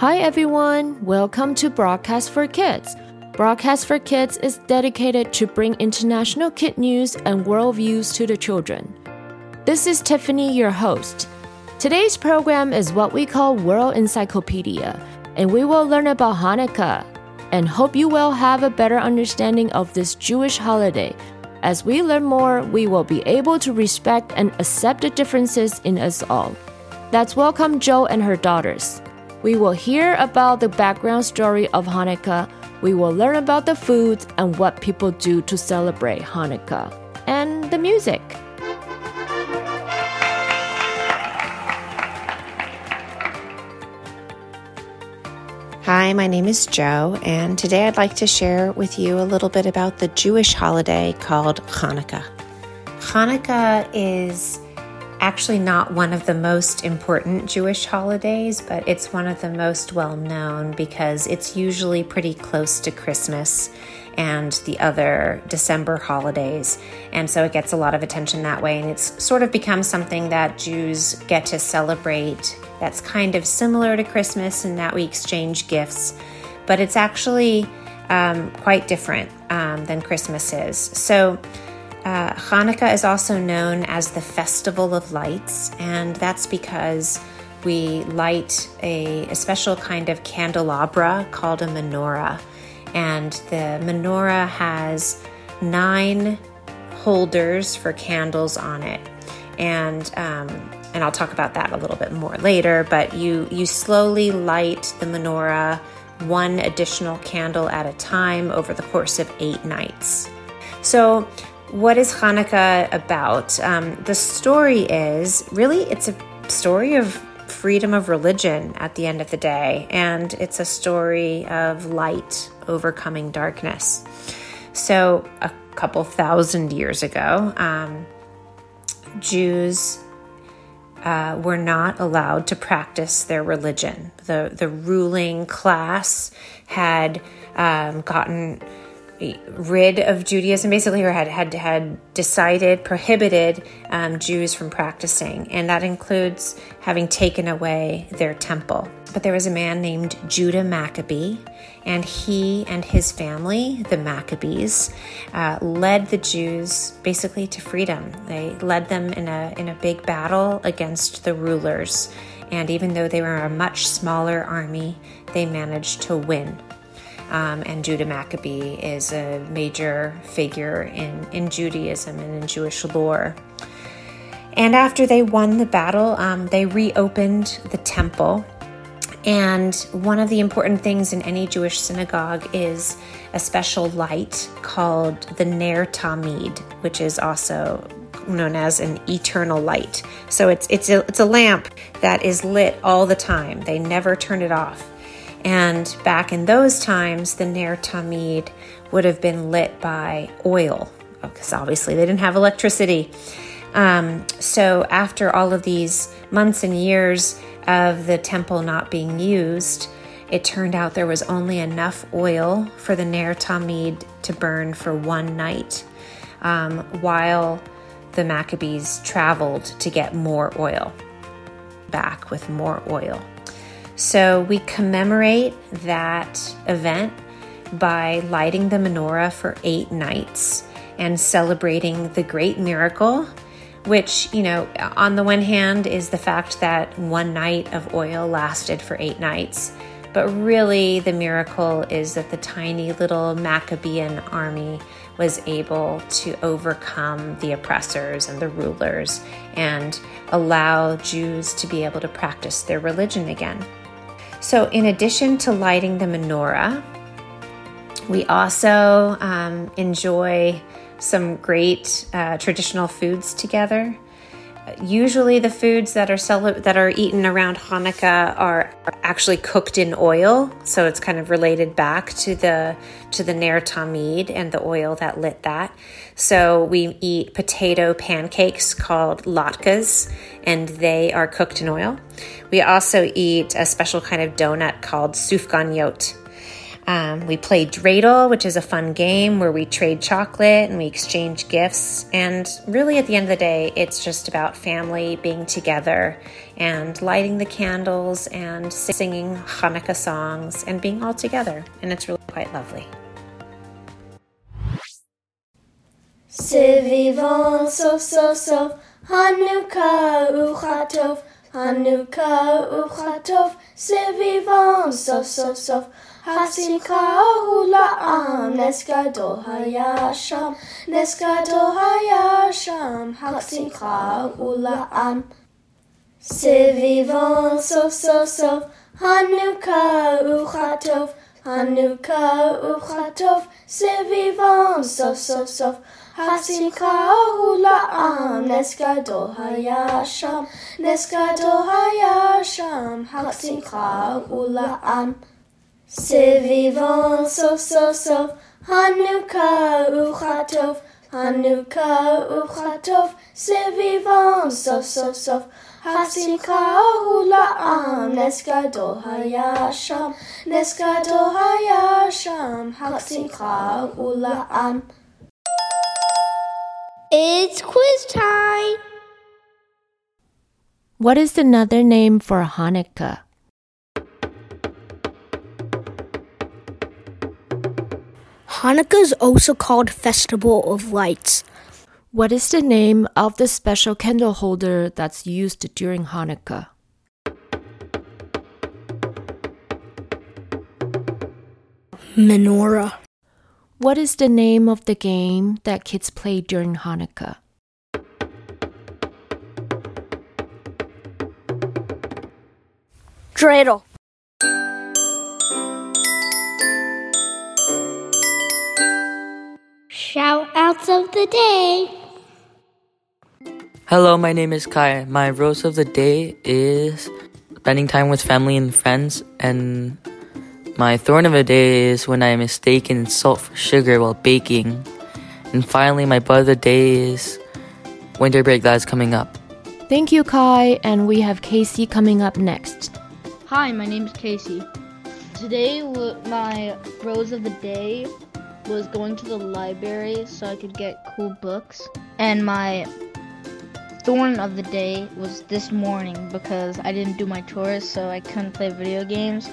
Hi everyone, welcome to Broadcast for Kids. Broadcast for Kids is dedicated to bring international kid news and worldviews to the children. This is Tiffany, your host. Today's program is what we call World Encyclopedia, and we will learn about Hanukkah and hope you will have a better understanding of this Jewish holiday. As we learn more, we will be able to respect and accept the differences in us all. Let's welcome Jo and her daughters. We will hear about the background story of Hanukkah. We will learn about the foods and what people do to celebrate Hanukkah, and the music. Hi, my name is Jo, and today I'd like to share with you a little bit about the Jewish holiday called Hanukkah. Hanukkah is actually not one of the most important Jewish holidays, but it's one of the most well known because it's usually pretty close to Christmas and the other December holidays. And so it gets a lot of attention that way. And it's sort of become something that Jews get to celebrate that's kind of similar to Christmas in that we exchange gifts, but it's actually um, quite different um, than Christmas is. So uh, Hanukkah is also known as the Festival of Lights, and that's because we light a, a special kind of candelabra called a menorah. And the menorah has nine holders for candles on it. And um, and I'll talk about that a little bit more later. But you you slowly light the menorah one additional candle at a time over the course of eight nights. So what is Hanukkah about? Um, the story is really it's a story of freedom of religion at the end of the day, and it's a story of light overcoming darkness. So, a couple thousand years ago, um, Jews uh, were not allowed to practice their religion. The the ruling class had um, gotten rid of Judaism, basically, or had had had decided prohibited um, Jews from practicing, and that includes having taken away their temple. But there was a man named Judah Maccabee, and he and his family, the Maccabees, uh, led the Jews basically to freedom. They led them in a in a big battle against the rulers, and even though they were a much smaller army, they managed to win. Um, and Judah Maccabee is a major figure in, in Judaism and in Jewish lore. And after they won the battle, um, they reopened the temple. And one of the important things in any Jewish synagogue is a special light called the Ner Tamid, which is also known as an eternal light. So it's it's a, it's a lamp that is lit all the time. They never turn it off. And back in those times, the Ner Tamid would have been lit by oil, because obviously they didn't have electricity. Um, so, after all of these months and years of the temple not being used, it turned out there was only enough oil for the Ner Tamid to burn for one night, um, while the Maccabees traveled to get more oil back with more oil. So we commemorate that event by lighting the menorah for eight nights and celebrating the great miracle, which, you know, on the one hand is the fact that one night of oil lasted for eight nights. But really, the miracle is that the tiny little Maccabean army was able to overcome the oppressors and the rulers and allow Jews to be able to practice their religion again. So, in addition to lighting the menorah, we also um, enjoy some great uh, traditional foods together. Usually, the foods that are cel- that are eaten around Hanukkah are, actually cooked in oil, so it's kind of related back to the to the Ner Tamid and the oil that lit that. So we eat potato pancakes called latkes, and they are cooked in oil. We also eat a special kind of donut called sufganiyot. Um, we play dreidel, which is a fun game where we trade chocolate and we exchange gifts. And really, at the end of the day, it's just about family being together and lighting the candles and singing Hanukkah songs and being all together. And it's really quite lovely. Sivivon so so so Hanukkah uchatov Hanukkah uchatov Sivivon so so so Hasimcha hula'am Nes gadol haya sham Nes gadol haya sham. Hasimcha hula'am Sivivon so so so. Hanukkah uchatov Hanukkah uchatov. Sivivon so so so. Hasimcha hula'am Nes gadol haya sham Nes gadol haya sham Hasimcha hula'am Sivivon so so so. Hanukkah uchatov. Hanukkah uchatov. Sivivon so so so. Hasimcha hula'am Nes gadol haya sham. Nes gadol haya sham Hasimcha hula'am It's quiz time! What is another name for Hanukkah? Hanukkah is also called Festival of Lights. What is the name of the special candle holder that's used during Hanukkah? Menorah. What is the name of the game that kids play during Hanukkah? Dreidel. Day. Hello, my name is Kai. My rose of the day is spending time with family and friends, and my thorn of the day is when I mistaken salt for sugar while baking. And finally, my bud of the day is winter break that is coming up. Thank you, Kai, and we have Casey coming up next. Hi, my name is Casey. Today, w- my rose of the day was going to the library so I could get cool books. And my thorn of the day was this morning because I didn't do my chores, so I couldn't play video games.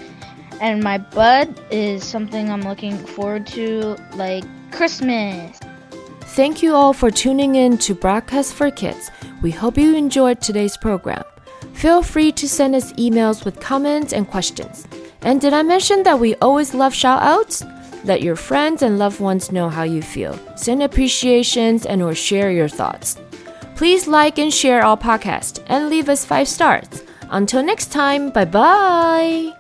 And my bud is something I'm looking forward to, like Christmas. Thank you all for tuning in to Broadcast for Kids. We hope you enjoyed today's program. Feel free to send us emails with comments and questions. And did I mention that we always love shout outs? Let your friends and loved ones know how you feel. Send appreciations and or share your thoughts. Please like and share our podcast and leave us 5 stars. Until next time, bye bye.